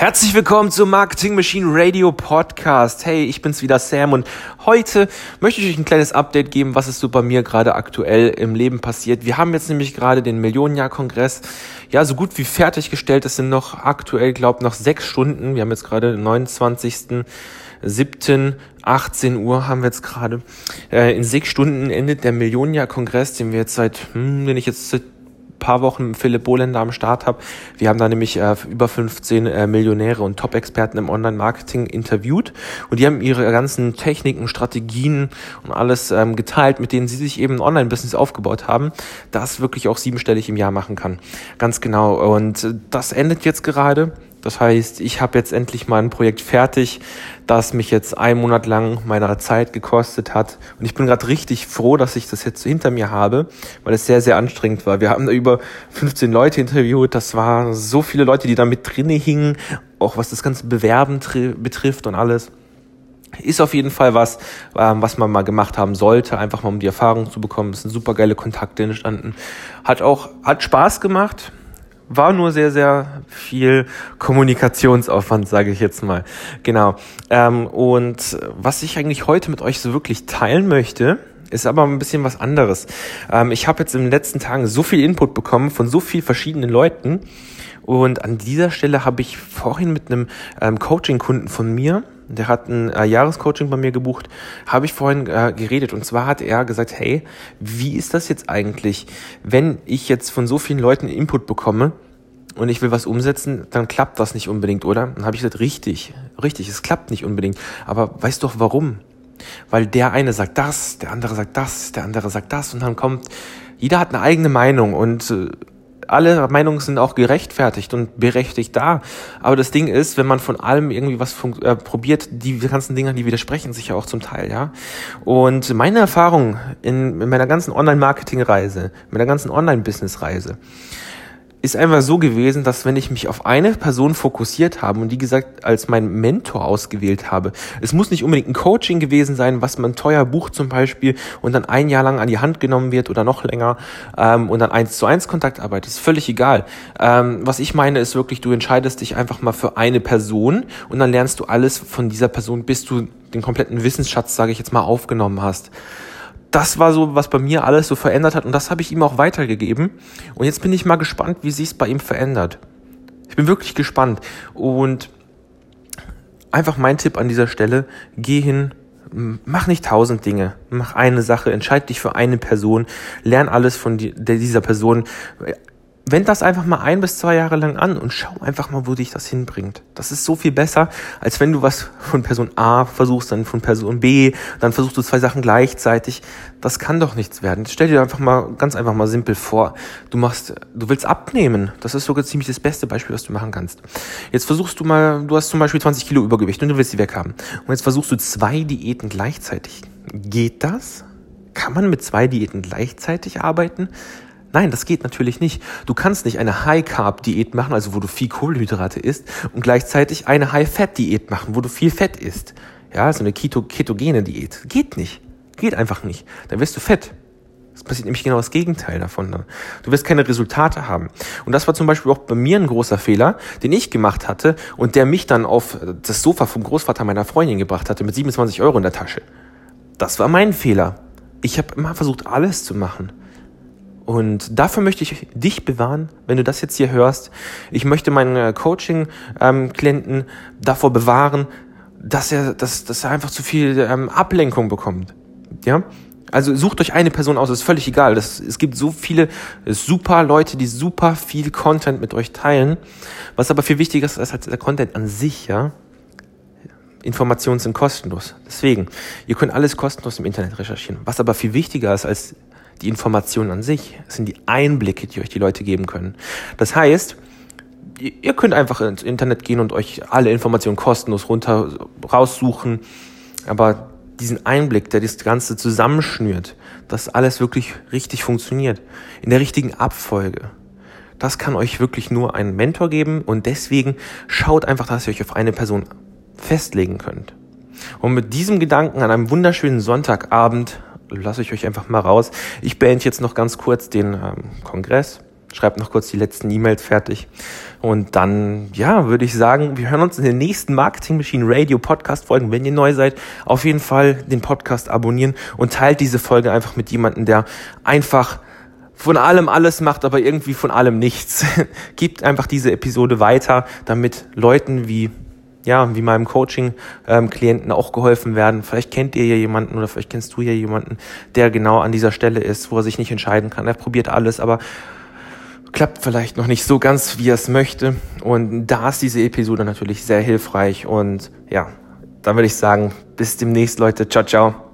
Herzlich willkommen zum Marketing Machine Radio Podcast. Hey, ich bin's wieder Sam und heute möchte ich euch ein kleines Update geben, was ist so bei mir gerade aktuell im Leben passiert. Wir haben jetzt nämlich gerade den Millionenjahr-Kongress ja so gut wie fertiggestellt. Es sind noch aktuell, glaube noch sechs Stunden. Wir haben jetzt gerade den 29. 7. 18 Uhr haben wir jetzt gerade. Äh, in sechs Stunden endet der Millionenjahr-Kongress, den wir jetzt seit, hm, den ich jetzt seit paar Wochen Philipp Bohländer am Start habe. Wir haben da nämlich äh, über 15 äh, Millionäre und Top-Experten im Online-Marketing interviewt und die haben ihre ganzen Techniken, Strategien und alles ähm, geteilt, mit denen sie sich eben ein Online-Business aufgebaut haben, das wirklich auch siebenstellig im Jahr machen kann. Ganz genau. Und äh, das endet jetzt gerade. Das heißt, ich habe jetzt endlich mal ein Projekt fertig, das mich jetzt einen Monat lang meiner Zeit gekostet hat. Und ich bin gerade richtig froh, dass ich das jetzt hinter mir habe, weil es sehr, sehr anstrengend war. Wir haben da über 15 Leute interviewt. Das waren so viele Leute, die da mit drinne hingen, auch was das ganze Bewerben betrifft und alles. Ist auf jeden Fall was, ähm, was man mal gemacht haben sollte, einfach mal um die Erfahrung zu bekommen. Es sind super geile Kontakte entstanden. Hat auch, hat Spaß gemacht war nur sehr, sehr viel Kommunikationsaufwand, sage ich jetzt mal. Genau. Ähm, und was ich eigentlich heute mit euch so wirklich teilen möchte, ist aber ein bisschen was anderes. Ähm, ich habe jetzt in den letzten Tagen so viel Input bekommen von so vielen verschiedenen Leuten. Und an dieser Stelle habe ich vorhin mit einem ähm, Coaching-Kunden von mir, der hat ein äh, Jahrescoaching bei mir gebucht, habe ich vorhin äh, geredet. Und zwar hat er gesagt, hey, wie ist das jetzt eigentlich, wenn ich jetzt von so vielen Leuten Input bekomme und ich will was umsetzen, dann klappt das nicht unbedingt, oder? Dann habe ich gesagt, richtig, richtig, es klappt nicht unbedingt. Aber weißt doch warum? Weil der eine sagt das, der andere sagt das, der andere sagt das und dann kommt, jeder hat eine eigene Meinung und äh, alle Meinungen sind auch gerechtfertigt und berechtigt da. Aber das Ding ist, wenn man von allem irgendwie was äh, probiert, die ganzen Dinge, die widersprechen sich ja auch zum Teil, ja. Und meine Erfahrung in, in meiner ganzen Online-Marketing-Reise, meiner ganzen Online-Business-Reise, ist einfach so gewesen, dass wenn ich mich auf eine Person fokussiert habe und die gesagt als mein Mentor ausgewählt habe, es muss nicht unbedingt ein Coaching gewesen sein, was man teuer bucht zum Beispiel und dann ein Jahr lang an die Hand genommen wird oder noch länger ähm, und dann eins zu eins Kontaktarbeit, ist völlig egal. Ähm, was ich meine ist wirklich, du entscheidest dich einfach mal für eine Person und dann lernst du alles von dieser Person, bis du den kompletten Wissensschatz, sage ich jetzt mal, aufgenommen hast das war so, was bei mir alles so verändert hat und das habe ich ihm auch weitergegeben. Und jetzt bin ich mal gespannt, wie sich es bei ihm verändert. Ich bin wirklich gespannt. Und einfach mein Tipp an dieser Stelle, geh hin, mach nicht tausend Dinge, mach eine Sache, entscheid dich für eine Person, lern alles von dieser Person, wend das einfach mal ein bis zwei Jahre lang an und schau einfach mal, wo dich das hinbringt. Das ist so viel besser, als wenn du was von Person A versuchst, dann von Person B, dann versuchst du zwei Sachen gleichzeitig. Das kann doch nichts werden. Stell dir einfach mal ganz einfach mal simpel vor. Du machst, du willst abnehmen. Das ist sogar ziemlich das beste Beispiel, was du machen kannst. Jetzt versuchst du mal, du hast zum Beispiel 20 Kilo Übergewicht und du willst sie weghaben. Und jetzt versuchst du zwei Diäten gleichzeitig. Geht das? Kann man mit zwei Diäten gleichzeitig arbeiten? Nein, das geht natürlich nicht. Du kannst nicht eine High-Carb-Diät machen, also wo du viel Kohlenhydrate isst, und gleichzeitig eine High-Fat-Diät machen, wo du viel Fett isst. Ja, so eine Keto ketogene Diät. Geht nicht. Geht einfach nicht. Dann wirst du fett. Das passiert nämlich genau das Gegenteil davon. Ne? Du wirst keine Resultate haben. Und das war zum Beispiel auch bei mir ein großer Fehler, den ich gemacht hatte und der mich dann auf das Sofa vom Großvater meiner Freundin gebracht hatte mit 27 Euro in der Tasche. Das war mein Fehler. Ich habe immer versucht, alles zu machen. Und dafür möchte ich dich bewahren, wenn du das jetzt hier hörst. Ich möchte meinen äh, Coaching-Klienten ähm, davor bewahren, dass er, dass, dass er einfach zu viel ähm, Ablenkung bekommt. Ja? Also sucht euch eine Person aus, ist völlig egal. Das, es gibt so viele super Leute, die super viel Content mit euch teilen. Was aber viel wichtiger ist als der Content an sich, ja. Informationen sind kostenlos. Deswegen, ihr könnt alles kostenlos im Internet recherchieren. Was aber viel wichtiger ist als die Informationen an sich, sind die Einblicke, die euch die Leute geben können. Das heißt, ihr könnt einfach ins Internet gehen und euch alle Informationen kostenlos runter raussuchen, aber diesen Einblick, der das Ganze zusammenschnürt, dass alles wirklich richtig funktioniert, in der richtigen Abfolge, das kann euch wirklich nur ein Mentor geben und deswegen schaut einfach, dass ihr euch auf eine Person festlegen könnt. Und mit diesem Gedanken an einem wunderschönen Sonntagabend lasse ich euch einfach mal raus. Ich beende jetzt noch ganz kurz den ähm, Kongress. schreibe noch kurz die letzten E-Mails fertig. Und dann, ja, würde ich sagen, wir hören uns in den nächsten Marketing Machine Radio Podcast Folgen. Wenn ihr neu seid, auf jeden Fall den Podcast abonnieren und teilt diese Folge einfach mit jemandem, der einfach von allem alles macht, aber irgendwie von allem nichts. Gebt einfach diese Episode weiter, damit Leuten wie ja, wie meinem Coaching-Klienten ähm, auch geholfen werden. Vielleicht kennt ihr ja jemanden oder vielleicht kennst du ja jemanden, der genau an dieser Stelle ist, wo er sich nicht entscheiden kann. Er probiert alles, aber klappt vielleicht noch nicht so ganz, wie er es möchte. Und da ist diese Episode natürlich sehr hilfreich. Und ja, dann würde ich sagen, bis demnächst, Leute. Ciao, ciao.